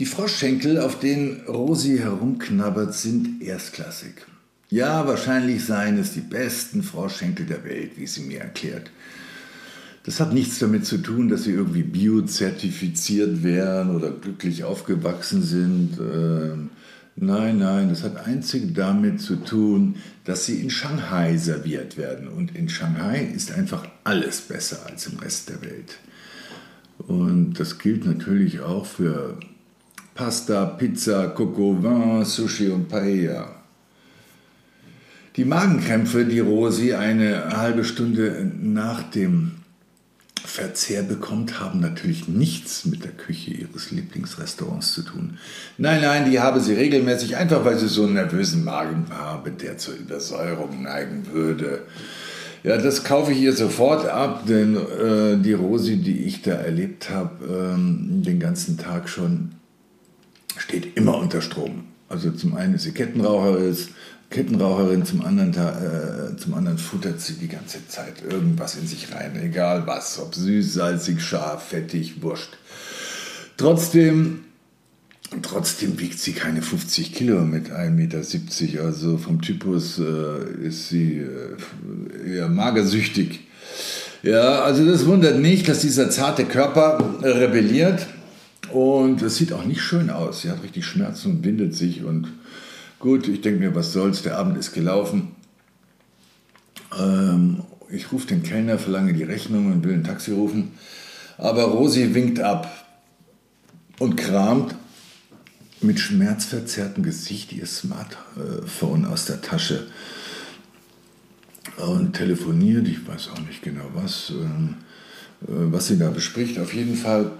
Die Froschschenkel, auf denen Rosi herumknabbert, sind erstklassig. Ja, wahrscheinlich seien es die besten Froschschenkel der Welt, wie sie mir erklärt. Das hat nichts damit zu tun, dass sie irgendwie biozertifiziert wären oder glücklich aufgewachsen sind. Ähm, nein, nein, das hat einzig damit zu tun, dass sie in Shanghai serviert werden. Und in Shanghai ist einfach alles besser als im Rest der Welt. Und das gilt natürlich auch für Pasta, Pizza, Coco Vin, Sushi und Paella. Die Magenkrämpfe, die Rosi eine halbe Stunde nach dem Verzehr bekommt, haben natürlich nichts mit der Küche ihres Lieblingsrestaurants zu tun. Nein, nein, die habe sie regelmäßig, einfach weil sie so einen nervösen Magen habe, der zur Übersäuerung neigen würde. Ja, das kaufe ich ihr sofort ab, denn äh, die Rosi, die ich da erlebt habe, ähm, den ganzen Tag schon, steht immer unter Strom. Also zum einen ist sie Kettenraucherin, Kettenraucherin, zum anderen, äh, zum anderen futtert sie die ganze Zeit irgendwas in sich rein, egal was, ob süß, salzig, scharf, fettig, wurscht. Trotzdem, trotzdem wiegt sie keine 50 Kilo mit 1,70 Meter, also vom Typus äh, ist sie äh, eher magersüchtig. Ja, also das wundert nicht, dass dieser zarte Körper rebelliert und es sieht auch nicht schön aus. Sie hat richtig Schmerzen und windet sich. Und gut, ich denke mir, was soll's, der Abend ist gelaufen. Ähm, ich rufe den Kellner, verlange die Rechnung und will ein Taxi rufen. Aber Rosi winkt ab und kramt mit schmerzverzerrtem Gesicht ihr Smartphone aus der Tasche und telefoniert. Ich weiß auch nicht genau was, ähm, äh, was sie da bespricht. Auf jeden Fall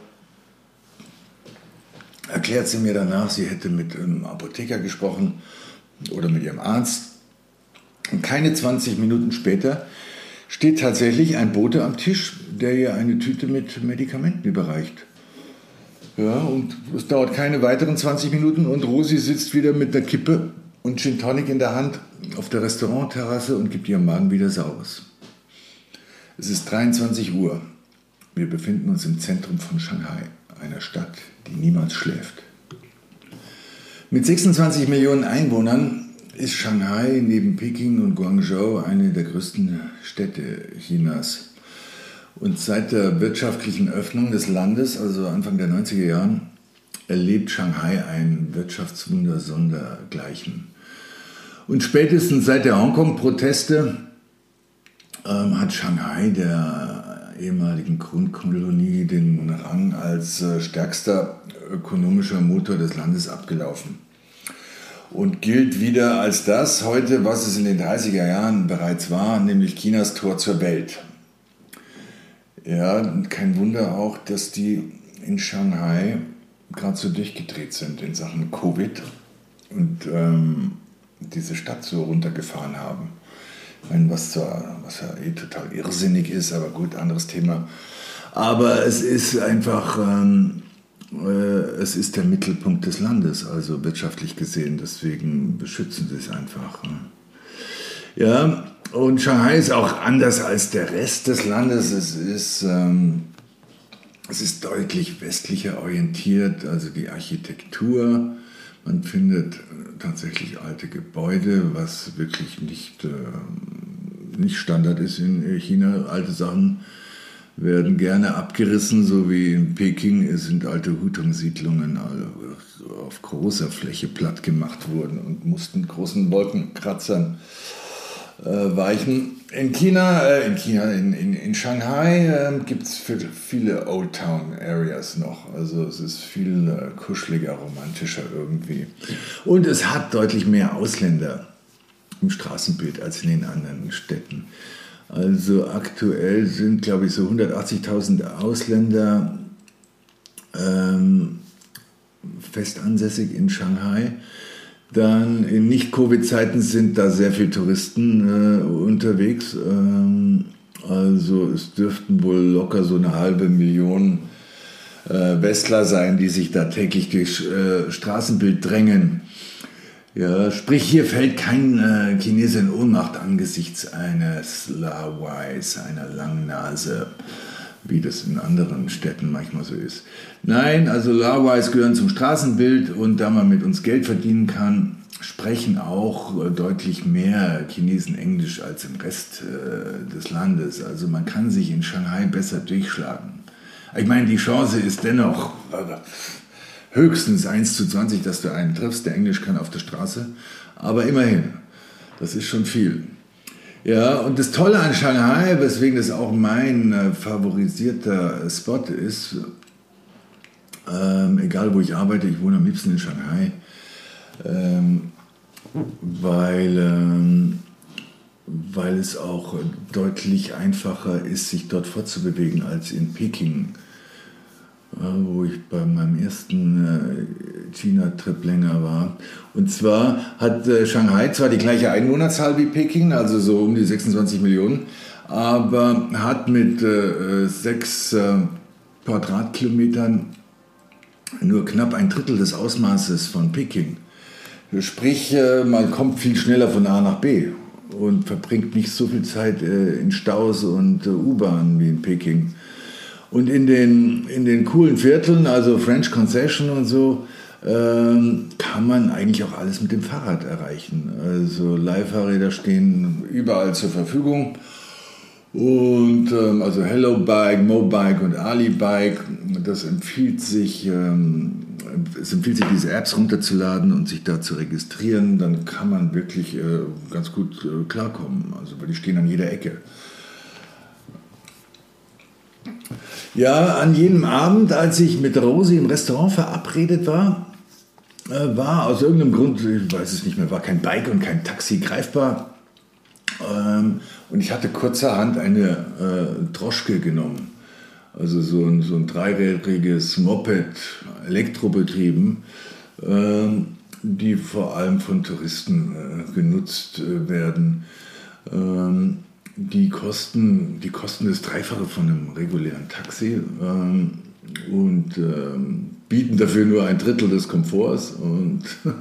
erklärt sie mir danach, sie hätte mit einem Apotheker gesprochen oder mit ihrem Arzt. Und keine 20 Minuten später steht tatsächlich ein Bote am Tisch, der ihr eine Tüte mit Medikamenten überreicht. Ja, und es dauert keine weiteren 20 Minuten und Rosi sitzt wieder mit einer Kippe und Gin Tonic in der Hand auf der Restaurantterrasse und gibt ihrem Magen wieder Saures. Es ist 23 Uhr. Wir befinden uns im Zentrum von Shanghai, einer Stadt, die niemals schläft. Mit 26 Millionen Einwohnern ist Shanghai neben Peking und Guangzhou eine der größten Städte Chinas. Und seit der wirtschaftlichen Öffnung des Landes, also Anfang der 90er Jahren, erlebt Shanghai ein Wirtschaftswunder sondergleichen. Und spätestens seit der Hongkong-Proteste ähm, hat Shanghai der ehemaligen Grundkolonie den Rang als äh, stärkster ökonomischer Motor des Landes abgelaufen und gilt wieder als das heute, was es in den 30er Jahren bereits war, nämlich Chinas Tor zur Welt. Ja, kein Wunder auch, dass die in Shanghai gerade so durchgedreht sind in Sachen Covid und ähm, diese Stadt so runtergefahren haben. Meine, was, zwar, was ja eh total irrsinnig ist, aber gut, anderes Thema. Aber es ist einfach, ähm, äh, es ist der Mittelpunkt des Landes, also wirtschaftlich gesehen. Deswegen beschützen sie es einfach. Ne? Ja, und Shanghai ist auch anders als der Rest des Landes. Es ist, ähm, es ist deutlich westlicher orientiert, also die Architektur. Man findet tatsächlich alte Gebäude, was wirklich nicht, äh, nicht Standard ist in China. Alte Sachen werden gerne abgerissen, so wie in Peking sind alte Hutong-Siedlungen auf großer Fläche platt gemacht worden und mussten großen Wolkenkratzern äh, weichen. In China, äh, in China, in, in, in Shanghai äh, gibt es viele Old Town Areas noch. Also es ist viel äh, kuscheliger, romantischer irgendwie. Und es hat deutlich mehr Ausländer im Straßenbild als in den anderen Städten. Also aktuell sind, glaube ich, so 180.000 Ausländer ähm, fest ansässig in Shanghai. Dann in Nicht-Covid-Zeiten sind da sehr viele Touristen äh, unterwegs. Ähm, also es dürften wohl locker so eine halbe Million äh, Westler sein, die sich da täglich durchs äh, Straßenbild drängen. Ja, sprich, hier fällt kein äh, Chinese in Ohnmacht angesichts eines Lawais, einer Langnase, wie das in anderen Städten manchmal so ist. Nein, also Lawais gehören zum Straßenbild und da man mit uns Geld verdienen kann, sprechen auch äh, deutlich mehr Chinesen Englisch als im Rest äh, des Landes. Also man kann sich in Shanghai besser durchschlagen. Ich meine, die Chance ist dennoch äh, höchstens 1 zu 20, dass du einen triffst, der Englisch kann auf der Straße. Aber immerhin, das ist schon viel. Ja, und das Tolle an Shanghai, weswegen das auch mein äh, favorisierter Spot ist, ähm, egal wo ich arbeite, ich wohne am liebsten in Shanghai, ähm, weil, ähm, weil es auch deutlich einfacher ist, sich dort fortzubewegen als in Peking wo ich bei meinem ersten äh, China-Trip länger war. Und zwar hat äh, Shanghai zwar die gleiche Einwohnerzahl wie Peking, also so um die 26 Millionen, aber hat mit äh, sechs Quadratkilometern nur knapp ein Drittel des Ausmaßes von Peking. Sprich, man kommt viel schneller von A nach B und verbringt nicht so viel Zeit in Staus und U-Bahnen wie in Peking. Und in den, in den coolen Vierteln, also French Concession und so, ähm, kann man eigentlich auch alles mit dem Fahrrad erreichen. Also Leihfahrräder stehen überall zur Verfügung. Und ähm, also Hello Bike, Mobike und Ali Bike, das empfiehlt sich, ähm, es empfiehlt sich, diese Apps runterzuladen und sich da zu registrieren. Dann kann man wirklich äh, ganz gut äh, klarkommen. Also weil die stehen an jeder Ecke. Ja, an jenem Abend, als ich mit Rosi im Restaurant verabredet war, äh, war aus irgendeinem Grund, ich weiß es nicht mehr, war kein Bike und kein Taxi greifbar. Ähm, und ich hatte kurzerhand eine äh, Droschke genommen. Also so ein, so ein dreirädriges Moped, elektrobetrieben, ähm, die vor allem von Touristen äh, genutzt werden. Ähm, die kosten, die kosten das Dreifache von einem regulären Taxi ähm, und ähm, bieten dafür nur ein Drittel des Komforts. Und,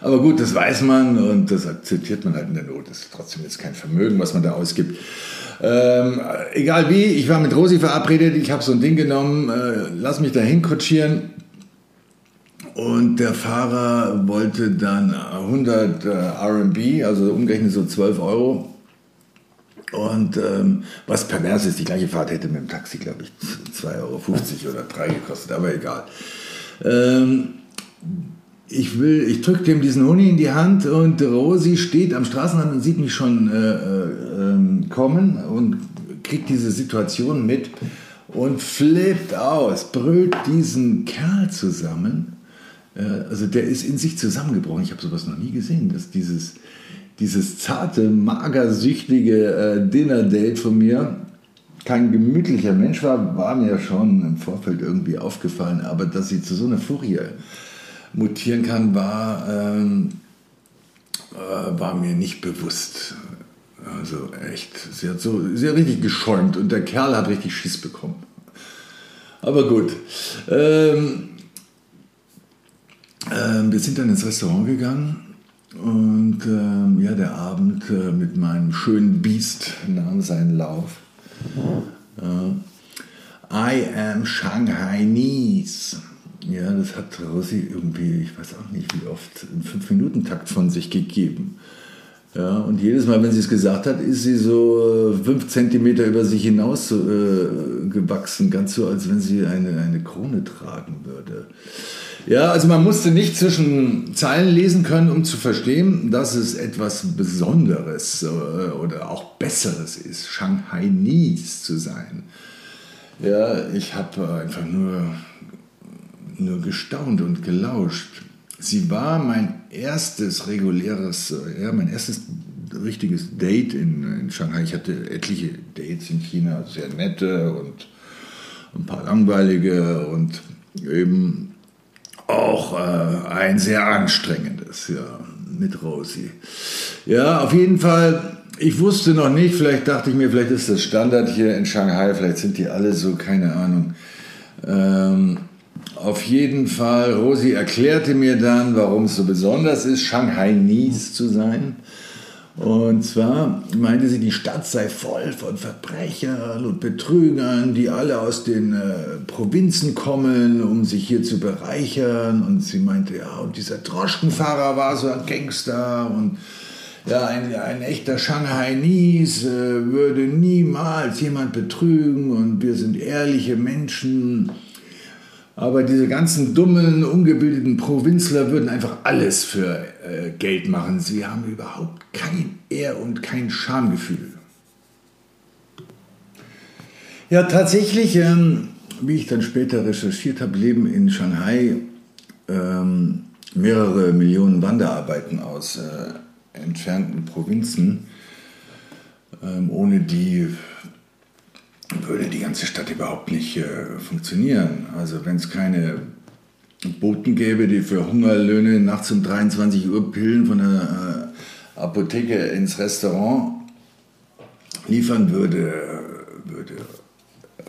aber gut, das weiß man und das akzeptiert man halt in der Not. Das ist trotzdem jetzt kein Vermögen, was man da ausgibt. Ähm, egal wie, ich war mit Rosi verabredet, ich habe so ein Ding genommen, äh, lass mich dahin kutschieren. Und der Fahrer wollte dann 100 äh, RMB, also umgerechnet so 12 Euro, und ähm, was pervers ist, die gleiche Fahrt hätte mit dem Taxi, glaube ich, 2,50 Euro oder 3 gekostet, aber egal. Ähm, ich will, ich drücke dem diesen Honig in die Hand und Rosi steht am Straßenrand und sieht mich schon äh, äh, kommen und kriegt diese Situation mit und flippt aus, brüllt diesen Kerl zusammen. Äh, also der ist in sich zusammengebrochen. Ich habe sowas noch nie gesehen, dass dieses dieses zarte, magersüchtige äh, Dinner-Date von mir kein gemütlicher Mensch war, war mir schon im Vorfeld irgendwie aufgefallen. Aber dass sie zu so einer Furie mutieren kann, war, ähm, äh, war mir nicht bewusst. Also echt, sie hat so, sie hat richtig geschäumt und der Kerl hat richtig Schiss bekommen. Aber gut. Ähm, äh, wir sind dann ins Restaurant gegangen und ähm, ja, der Abend äh, mit meinem schönen Biest nahm seinen Lauf. Äh, I am Shanghainese. Ja, das hat Rosi irgendwie, ich weiß auch nicht wie oft, im 5-Minuten-Takt von sich gegeben. Ja, und jedes Mal, wenn sie es gesagt hat, ist sie so äh, fünf Zentimeter über sich hinaus äh, gewachsen, ganz so, als wenn sie eine, eine Krone tragen würde. Ja, also man musste nicht zwischen Zeilen lesen können, um zu verstehen, dass es etwas Besonderes äh, oder auch Besseres ist, Shanghainese zu sein. Ja, ich habe einfach nur, nur gestaunt und gelauscht. Sie war mein erstes reguläres, äh, ja, mein erstes richtiges Date in, in Shanghai. Ich hatte etliche Dates in China, sehr nette und ein paar langweilige und eben auch äh, ein sehr anstrengendes, ja, mit Rosi. Ja, auf jeden Fall, ich wusste noch nicht, vielleicht dachte ich mir, vielleicht ist das Standard hier in Shanghai, vielleicht sind die alle so, keine Ahnung. Ähm, auf jeden Fall, Rosi erklärte mir dann, warum es so besonders ist, Shanghai-Nies zu sein. Und zwar meinte sie, die Stadt sei voll von Verbrechern und Betrügern, die alle aus den äh, Provinzen kommen, um sich hier zu bereichern. Und sie meinte, ja, und dieser Droschkenfahrer war so ein Gangster und ja, ein, ein echter Shanghai-Nies äh, würde niemals jemand betrügen und wir sind ehrliche Menschen. Aber diese ganzen dummen, ungebildeten Provinzler würden einfach alles für äh, Geld machen. Sie haben überhaupt kein Ehr- und kein Schamgefühl. Ja, tatsächlich, ähm, wie ich dann später recherchiert habe, leben in Shanghai ähm, mehrere Millionen Wanderarbeiten aus äh, entfernten Provinzen, ähm, ohne die würde die ganze Stadt überhaupt nicht äh, funktionieren. Also wenn es keine Boten gäbe, die für Hungerlöhne nachts um 23 Uhr Pillen von der äh, Apotheke ins Restaurant liefern würde, würde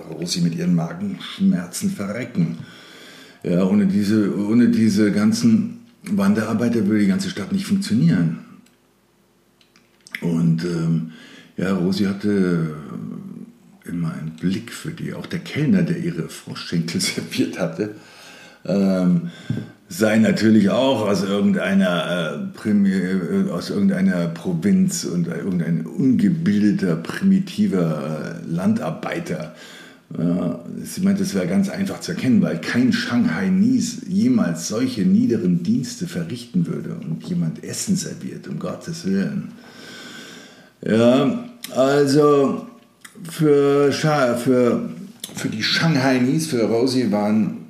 Rosi mit ihren Magenschmerzen verrecken. Ja, ohne, diese, ohne diese ganzen Wanderarbeiter würde die ganze Stadt nicht funktionieren. Und ähm, ja, Rosi hatte immer ein Blick für die. Auch der Kellner, der ihre Froschschenkel serviert hatte, ähm, sei natürlich auch aus irgendeiner, äh, äh, aus irgendeiner Provinz und irgendein ungebildeter, primitiver äh, Landarbeiter. sie meinte, es wäre ganz einfach zu erkennen, weil kein Shanghai-Nies jemals solche niederen Dienste verrichten würde und jemand Essen serviert, um Gottes Willen. Ja, also für, für, für die Shanghainis, für Rosie waren,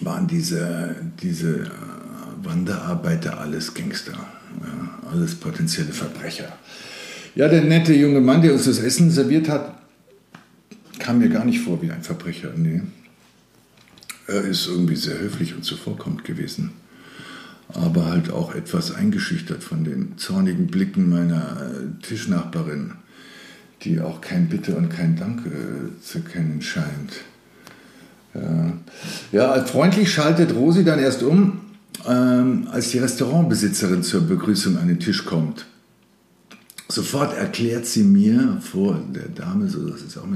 waren diese, diese äh, Wanderarbeiter alles Gangster, ja, alles potenzielle Verbrecher. Ja, der nette junge Mann, der uns das Essen serviert hat, kam mir gar nicht vor wie ein Verbrecher. Nee. Er ist irgendwie sehr höflich und zuvorkommend gewesen, aber halt auch etwas eingeschüchtert von den zornigen Blicken meiner äh, Tischnachbarin die auch kein Bitte und kein Danke zu kennen scheint. Ja, freundlich schaltet Rosi dann erst um, ähm, als die Restaurantbesitzerin zur Begrüßung an den Tisch kommt. Sofort erklärt sie mir vor der Dame, so dass es auch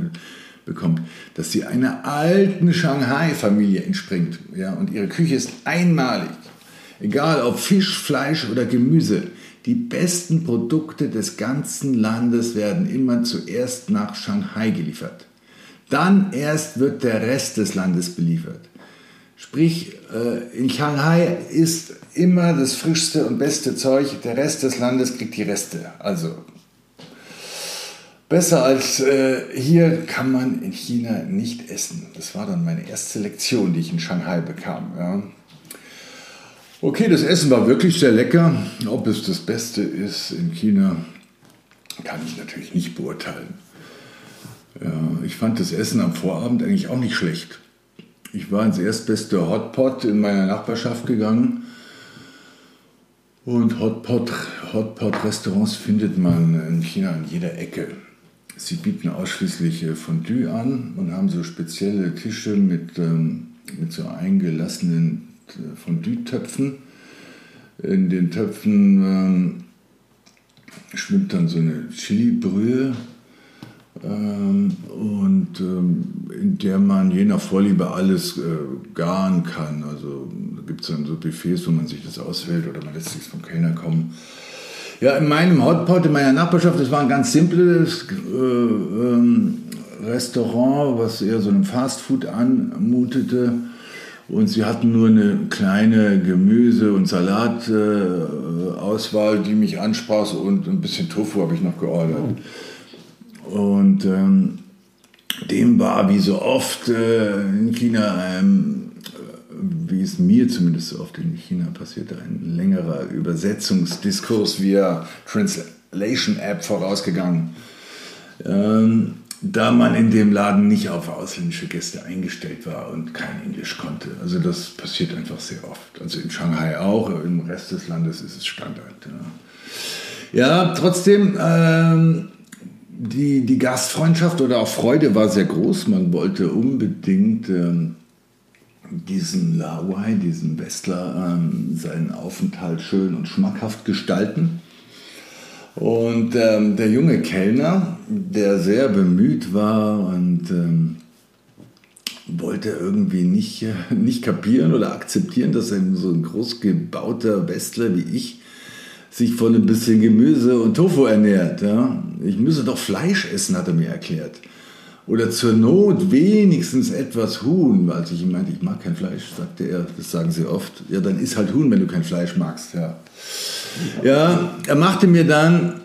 bekommt, dass sie einer alten Shanghai-Familie entspringt. Ja, und ihre Küche ist einmalig. Egal ob Fisch, Fleisch oder Gemüse. Die besten Produkte des ganzen Landes werden immer zuerst nach Shanghai geliefert. Dann erst wird der Rest des Landes beliefert. Sprich, äh, in Shanghai ist immer das frischste und beste Zeug, der Rest des Landes kriegt die Reste. Also besser als äh, hier kann man in China nicht essen. Das war dann meine erste Lektion, die ich in Shanghai bekam. Ja. Okay, das Essen war wirklich sehr lecker. Ob es das Beste ist in China, kann ich natürlich nicht beurteilen. Ja, ich fand das Essen am Vorabend eigentlich auch nicht schlecht. Ich war ins erstbeste Hotpot in meiner Nachbarschaft gegangen. Und Hotpot-Restaurants Hotpot findet man in China an jeder Ecke. Sie bieten ausschließlich Fondue an und haben so spezielle Tische mit, ähm, mit so eingelassenen Fondue-Töpfen. In den Töpfen ähm, schwimmt dann so eine Chili-Brühe ähm, und ähm, in der man je nach Vorliebe alles äh, garen kann. Also da gibt es dann so Buffets, wo man sich das auswählt oder man lässt sich vom Kellner kommen. Ja, in meinem Hotpot, in meiner Nachbarschaft, das war ein ganz simples äh, ähm, Restaurant, was eher so einem Fastfood anmutete. Und sie hatten nur eine kleine Gemüse- und Salatauswahl, äh, die mich ansprach. Und ein bisschen Tofu habe ich noch geordert. Und ähm, dem war wie so oft äh, in China, ähm, wie es mir zumindest so oft in China passierte, ein längerer Übersetzungsdiskurs via Translation App vorausgegangen. Ähm, da man in dem Laden nicht auf ausländische Gäste eingestellt war und kein Englisch konnte. Also das passiert einfach sehr oft. Also in Shanghai auch, im Rest des Landes ist es Standard. Ja, ja trotzdem, ähm, die, die Gastfreundschaft oder auch Freude war sehr groß. Man wollte unbedingt ähm, diesen Lawai, diesen Westler, ähm, seinen Aufenthalt schön und schmackhaft gestalten. Und ähm, der junge Kellner, der sehr bemüht war und ähm, wollte irgendwie nicht, nicht kapieren oder akzeptieren, dass ein so ein großgebauter Westler wie ich sich von ein bisschen Gemüse und Tofu ernährt. Ja? Ich müsse doch Fleisch essen, hat er mir erklärt. Oder zur Not wenigstens etwas Huhn. Als ich ihm meinte, ich mag kein Fleisch, sagte er, das sagen sie oft. Ja, dann isst halt Huhn, wenn du kein Fleisch magst. Ja, ja er machte mir dann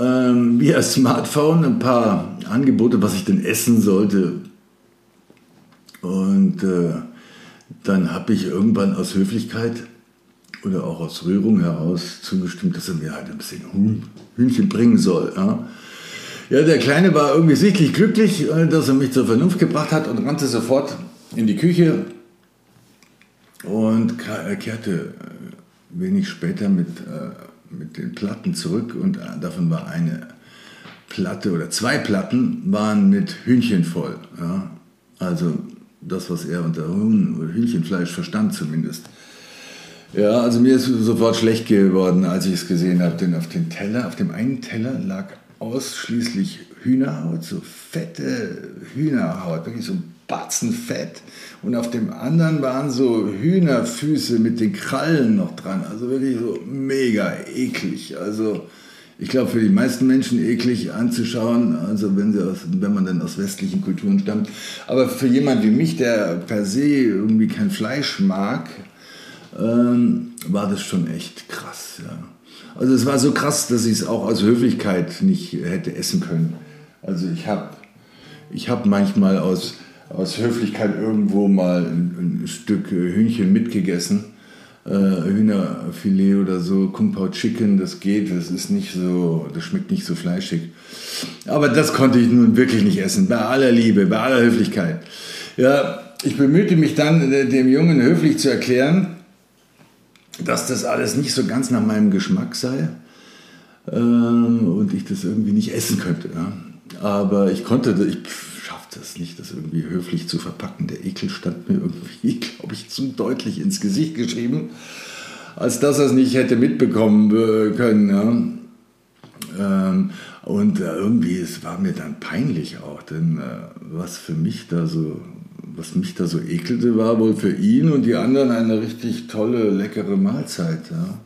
ähm, via Smartphone ein paar Angebote, was ich denn essen sollte. Und äh, dann habe ich irgendwann aus Höflichkeit oder auch aus Rührung heraus zugestimmt, dass er mir halt ein bisschen Huhn, Hühnchen bringen soll. Ja. Ja, der Kleine war irgendwie sichtlich glücklich, äh, dass er mich zur Vernunft gebracht hat und rannte sofort in die Küche und kehrte äh, wenig später mit, äh, mit den Platten zurück und davon war eine Platte oder zwei Platten waren mit Hühnchen voll. Ja. Also das, was er unter Huhn oder Hühnchenfleisch verstand zumindest. Ja, also mir ist sofort schlecht geworden, als ich es gesehen habe, denn auf dem Teller, auf dem einen Teller lag ausschließlich Hühnerhaut, so fette Hühnerhaut, wirklich so ein Batzen Fett. Und auf dem anderen waren so Hühnerfüße mit den Krallen noch dran. Also wirklich so mega eklig. Also ich glaube, für die meisten Menschen eklig anzuschauen, also wenn, sie aus, wenn man dann aus westlichen Kulturen stammt. Aber für jemand wie mich, der per se irgendwie kein Fleisch mag, ähm, war das schon echt krass. Ja. Also es war so krass, dass ich es auch aus Höflichkeit nicht hätte essen können. Also ich habe ich hab manchmal aus, aus Höflichkeit irgendwo mal ein, ein Stück Hühnchen mitgegessen. Äh, Hühnerfilet oder so, Kung Pao Chicken, das geht, das ist nicht so, das schmeckt nicht so fleischig. Aber das konnte ich nun wirklich nicht essen, bei aller Liebe, bei aller Höflichkeit. Ja, ich bemühte mich dann, äh, dem Jungen höflich zu erklären, dass das alles nicht so ganz nach meinem Geschmack sei ähm, und ich das irgendwie nicht essen könnte. Ja. Aber ich konnte, ich schaffte es nicht, das irgendwie höflich zu verpacken. Der Ekel stand mir irgendwie, glaube ich, zu deutlich ins Gesicht geschrieben, als dass er es nicht hätte mitbekommen können. Ja. Ähm, und äh, irgendwie, es war mir dann peinlich auch, denn äh, was für mich da so was mich da so ekelte, war wohl für ihn und die anderen eine richtig tolle, leckere Mahlzeit. Ja,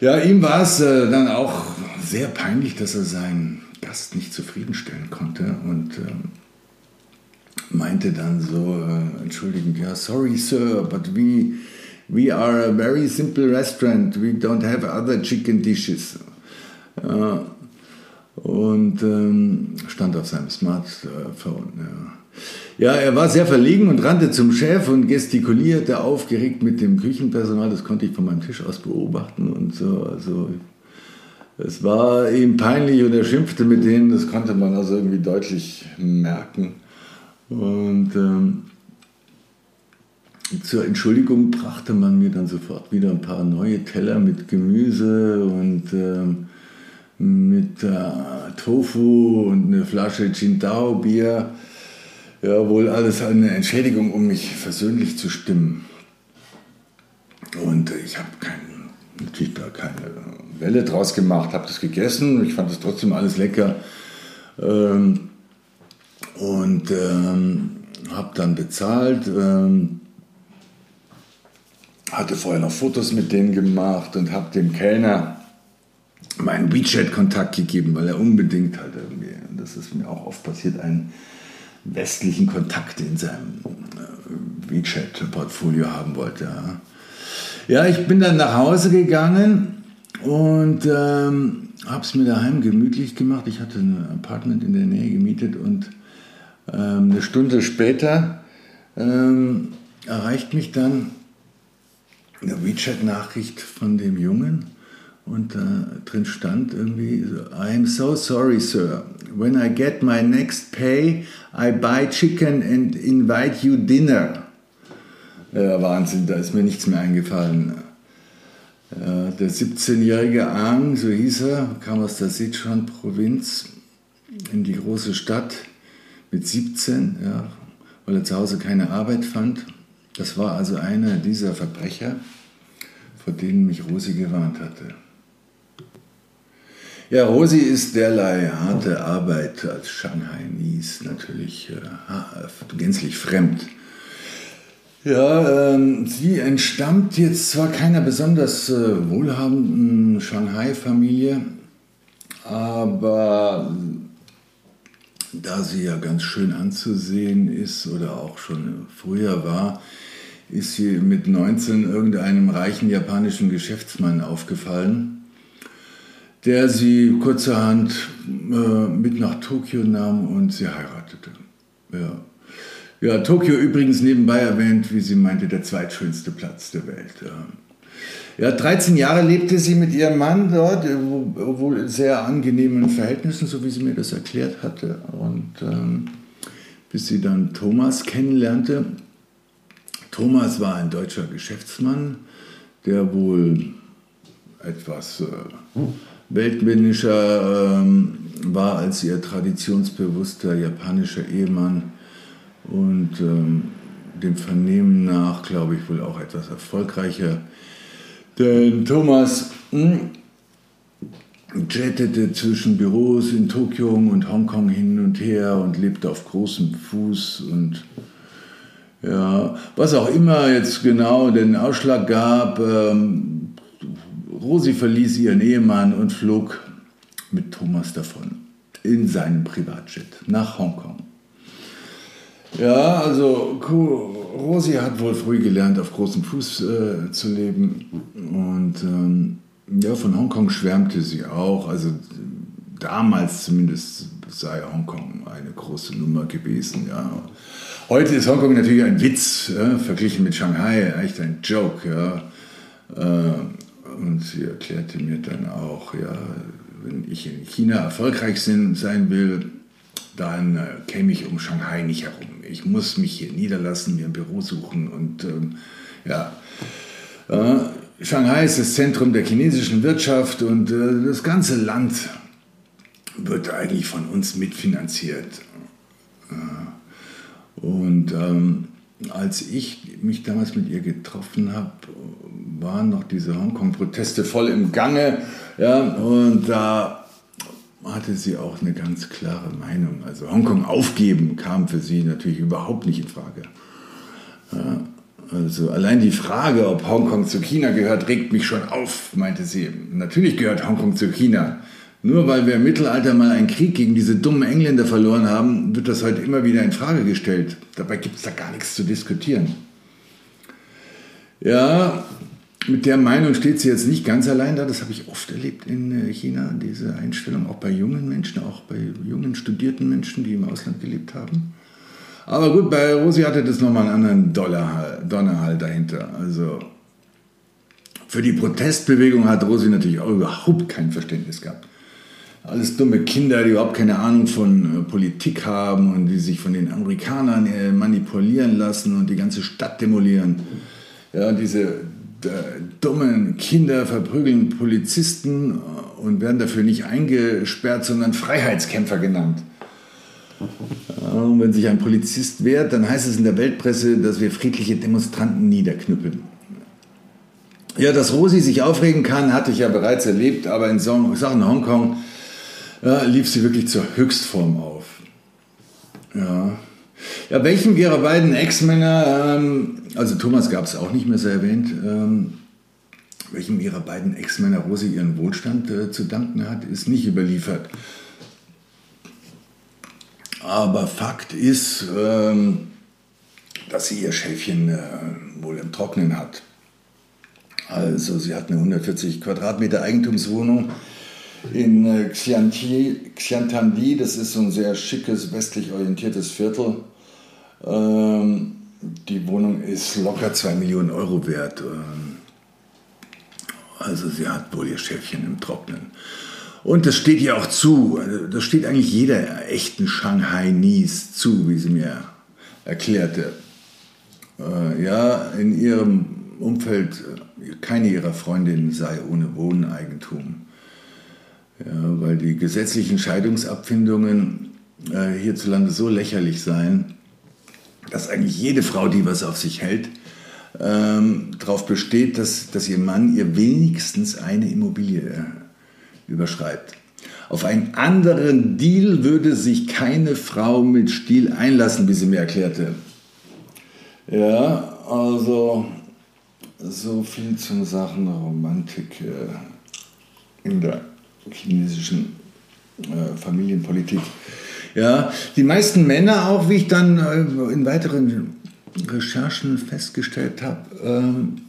ja ihm war es äh, dann auch sehr peinlich, dass er seinen Gast nicht zufriedenstellen konnte und äh, meinte dann so, äh, entschuldigen, ja, sorry sir, but we, we are a very simple restaurant, we don't have other chicken dishes. Ja, und ähm, stand auf seinem Smartphone. Ja. Ja, er war sehr verlegen und rannte zum Chef und gestikulierte aufgeregt mit dem Küchenpersonal. Das konnte ich von meinem Tisch aus beobachten und so. Also es war ihm peinlich und er schimpfte mit denen. Das konnte man also irgendwie deutlich merken. Und ähm, zur Entschuldigung brachte man mir dann sofort wieder ein paar neue Teller mit Gemüse und ähm, mit äh, Tofu und eine Flasche Qingdao Bier ja, wohl alles eine Entschädigung, um mich versöhnlich zu stimmen. Und ich habe natürlich da keine Welle draus gemacht, habe das gegessen, ich fand es trotzdem alles lecker. Ähm, und ähm, habe dann bezahlt, ähm, hatte vorher noch Fotos mit denen gemacht und habe dem Kellner meinen WeChat-Kontakt gegeben, weil er unbedingt halt irgendwie, das ist mir auch oft passiert, einen westlichen Kontakte in seinem äh, WeChat-Portfolio haben wollte. Ja. ich bin dann nach Hause gegangen und ähm, habe es mir daheim gemütlich gemacht. Ich hatte ein Apartment in der Nähe gemietet und ähm, eine Stunde später ähm, erreicht mich dann eine WeChat-Nachricht von dem Jungen Und da drin stand irgendwie, I am so sorry, sir. When I get my next pay, I buy chicken and invite you dinner. Ja, Wahnsinn, da ist mir nichts mehr eingefallen. Ja, der 17-jährige Ang, so hieß er, kam aus der Sichuan-Provinz in die große Stadt mit 17, ja, weil er zu Hause keine Arbeit fand. Das war also einer dieser Verbrecher, vor denen mich Rosi gewarnt hatte. Ja, Rosi ist derlei harte Arbeit als Shanghai-Nies natürlich äh, gänzlich fremd. Ja, ähm, sie entstammt jetzt zwar keiner besonders äh, wohlhabenden Shanghai-Familie, aber da sie ja ganz schön anzusehen ist oder auch schon früher war, ist sie mit 19 irgendeinem reichen japanischen Geschäftsmann aufgefallen, der sie kurzerhand äh, mit nach Tokio nahm und sie heiratete. Ja. Ja, Tokio übrigens nebenbei erwähnt, wie sie meinte, der zweitschönste Platz der Welt. Ja, 13 Jahre lebte sie mit ihrem Mann dort, wohl in sehr angenehmen Verhältnissen, so wie sie mir das erklärt hatte. Und ähm, bis sie dann Thomas kennenlernte. Thomas war ein deutscher Geschäftsmann, der wohl etwas äh, weltmännischer ähm, war als ihr traditionsbewusster japanischer Ehemann und ähm, dem Vernehmen nach, glaube ich, wohl auch etwas erfolgreicher. Denn Thomas hm, jettete zwischen Büros in Tokio und Hongkong hin und her und lebte auf großem Fuß und ja, was auch immer jetzt genau den Ausschlag gab, ähm, Rosi verließ ihren Ehemann und flog mit Thomas davon in seinem Privatjet nach Hongkong. Ja, also Rosi hat wohl früh gelernt, auf großem Fuß äh, zu leben. Und ähm, ja, von Hongkong schwärmte sie auch. Also damals zumindest sei Hongkong eine große Nummer gewesen. Ja. Heute ist Hongkong natürlich ein Witz, ja, verglichen mit Shanghai, echt ein Joke. Ja. Äh, und sie erklärte mir dann auch, ja, wenn ich in China erfolgreich sein will, dann äh, käme ich um Shanghai nicht herum. Ich muss mich hier niederlassen, mir ein Büro suchen und ähm, ja. Äh, Shanghai ist das Zentrum der chinesischen Wirtschaft und äh, das ganze Land wird eigentlich von uns mitfinanziert. Äh, und ähm, als ich mich damals mit ihr getroffen habe, waren noch diese Hongkong-Proteste voll im Gange. Ja, und da hatte sie auch eine ganz klare Meinung. Also Hongkong aufgeben kam für sie natürlich überhaupt nicht in Frage. Ja, also allein die Frage, ob Hongkong zu China gehört, regt mich schon auf, meinte sie. Natürlich gehört Hongkong zu China. Nur weil wir im Mittelalter mal einen Krieg gegen diese dummen Engländer verloren haben, wird das heute immer wieder in Frage gestellt. Dabei gibt es da gar nichts zu diskutieren. Ja, mit der Meinung steht sie jetzt nicht ganz allein da. Das habe ich oft erlebt in äh, China, diese Einstellung, auch bei jungen Menschen, auch bei jungen studierten Menschen, die im Ausland gelebt haben. Aber gut, bei Rosi hatte das nochmal einen anderen Dollar, Donnerhalt dahinter. Also für die Protestbewegung hat Rosi natürlich auch überhaupt kein Verständnis gehabt. Alles dumme Kinder, die überhaupt keine Ahnung von äh, Politik haben und die sich von den Amerikanern äh, manipulieren lassen und die ganze Stadt demolieren. Ja, diese dummen Kinder verprügeln Polizisten und werden dafür nicht eingesperrt, sondern Freiheitskämpfer genannt. Und wenn sich ein Polizist wehrt, dann heißt es in der Weltpresse, dass wir friedliche Demonstranten niederknüppeln. Ja, dass Rosi sich aufregen kann, hatte ich ja bereits erlebt, aber in Sachen Hongkong ja, lief sie wirklich zur Höchstform auf. Ja. Ja, welchen ihrer beiden Ex-Männer, ähm, also Thomas gab es auch nicht mehr so erwähnt, ähm, welchem ihrer beiden Ex-Männer Rosi ihren Wohlstand äh, zu danken hat, ist nicht überliefert. Aber Fakt ist, ähm, dass sie ihr Schäfchen äh, wohl im Trocknen hat. Also sie hat eine 140 Quadratmeter Eigentumswohnung in äh, Xiantandi, das ist so ein sehr schickes, westlich orientiertes Viertel. Ähm, die Wohnung ist locker 2 Millionen Euro wert. Ähm, Also sie hat wohl ihr Schäfchen im Trocknen. Und das steht ihr auch zu. Also das steht eigentlich jeder echten Shanghai-Nies zu, wie sie mir erklärte. Äh, ja, in ihrem Umfeld, äh, keine ihrer Freundinnen sei ohne Wohneigentum. Ja, weil die gesetzlichen Scheidungsabfindungen äh, hierzulande so lächerlich seien, dass eigentlich jede Frau, die was auf sich hält, ähm, darauf besteht, dass, dass ihr Mann ihr wenigstens eine Immobilie äh, überschreibt. Auf einen anderen Deal würde sich keine Frau mit Stil einlassen, wie sie mir erklärte. Ja, also so viel zu Sachen Romantik äh, in der chinesischen äh, Familienpolitik. Ja, die meisten Männer auch, wie ich dann äh, in weiteren Recherchen festgestellt habe, ähm,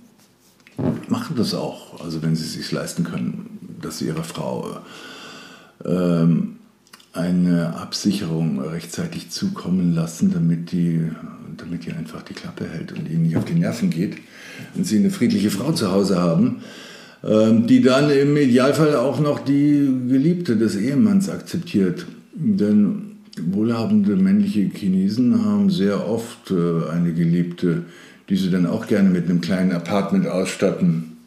machen das auch, also wenn sie es sich leisten können, dass sie ihrer Frau ähm, eine Absicherung rechtzeitig zukommen lassen, damit die, damit die einfach die Klappe hält und ihnen nicht auf die Nerven geht und sie eine friedliche Frau zu Hause haben, die dann im Idealfall auch noch die Geliebte des Ehemanns akzeptiert. Denn wohlhabende männliche Chinesen haben sehr oft äh, eine Geliebte, die sie dann auch gerne mit einem kleinen Apartment ausstatten.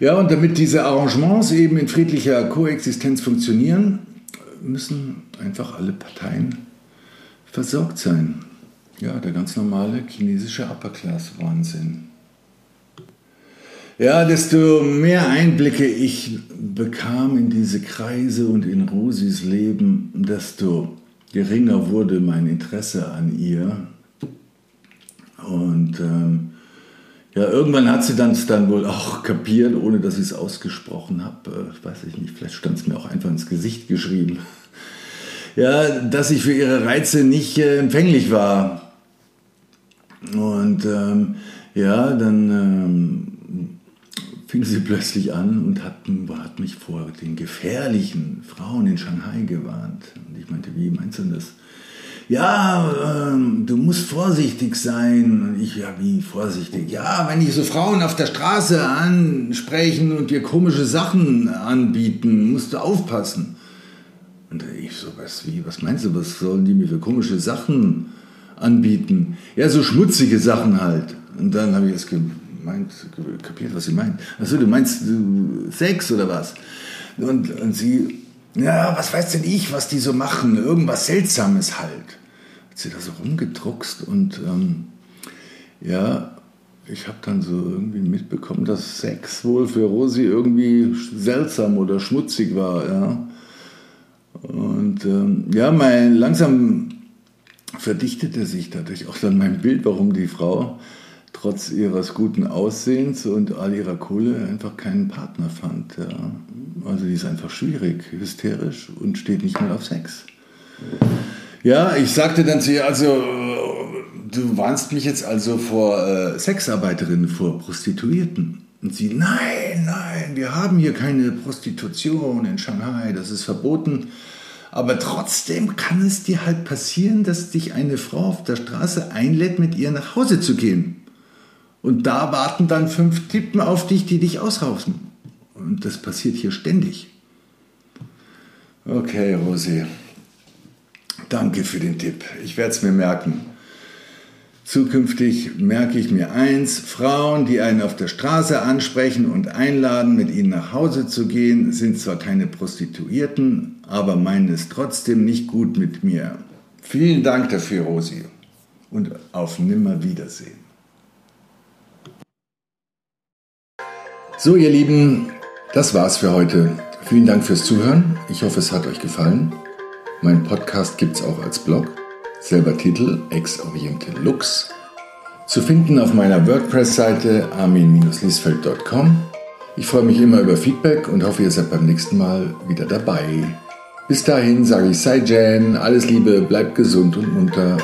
Ja, und damit diese Arrangements eben in friedlicher Koexistenz funktionieren, müssen einfach alle Parteien versorgt sein. Ja, der ganz normale chinesische Upper-Class-Wahnsinn. Ja, desto mehr Einblicke ich bekam in diese Kreise und in Rosis Leben, desto geringer wurde mein Interesse an ihr. Und ähm, ja, irgendwann hat sie dann dann wohl auch kapiert, ohne dass ich es ausgesprochen habe. Äh, weiß ich nicht, vielleicht stand es mir auch einfach ins Gesicht geschrieben. Ja, dass ich für ihre Reize nicht äh, empfänglich war. Und ähm, ja, dann ähm, fing sie plötzlich an und hat, hat, mich vor den gefährlichen Frauen in Shanghai gewarnt. Und ich meinte, wie meinst du das? Ja, ähm, du musst vorsichtig sein. Und ich, ja, wie vorsichtig? Ja, wenn dich so Frauen auf der Straße ansprechen und dir komische Sachen anbieten, musst du aufpassen. Und ich so, was, wie, was meinst du, was sollen die mir für komische Sachen anbieten? Ja, so schmutzige Sachen halt. Und dann habe ich es meint, kapiert, was sie meint. Achso, du meinst du, Sex oder was? Und, und sie, ja, was weiß denn ich, was die so machen? Irgendwas Seltsames halt. Hat sie da so rumgedruckst und ähm, ja, ich habe dann so irgendwie mitbekommen, dass Sex wohl für Rosi irgendwie seltsam oder schmutzig war, ja. Und ähm, ja, mein, langsam verdichtete sich dadurch auch dann mein Bild, warum die Frau trotz ihres guten Aussehens und all ihrer Kohle einfach keinen Partner fand. Ja. Also die ist einfach schwierig, hysterisch und steht nicht mehr auf Sex. Ja, ich sagte dann zu ihr, also du warnst mich jetzt also vor äh, Sexarbeiterinnen, vor Prostituierten. Und sie, nein, nein, wir haben hier keine Prostitution in Shanghai, das ist verboten. Aber trotzdem kann es dir halt passieren, dass dich eine Frau auf der Straße einlädt, mit ihr nach Hause zu gehen. Und da warten dann fünf Tippen auf dich, die dich ausraufen. Und das passiert hier ständig. Okay, Rosi. Danke für den Tipp. Ich werde es mir merken. Zukünftig merke ich mir eins, Frauen, die einen auf der Straße ansprechen und einladen, mit ihnen nach Hause zu gehen, sind zwar keine Prostituierten, aber meinen es trotzdem nicht gut mit mir. Vielen Dank dafür, Rosi. Und auf Nimmerwiedersehen. So, ihr Lieben, das war's für heute. Vielen Dank fürs Zuhören. Ich hoffe, es hat euch gefallen. Mein Podcast gibt's auch als Blog. Selber Titel Ex Oriente Lux. Zu finden auf meiner WordPress-Seite armin-liesfeld.com. Ich freue mich immer über Feedback und hoffe, ihr seid beim nächsten Mal wieder dabei. Bis dahin sage ich Sei Jan, alles Liebe, bleibt gesund und munter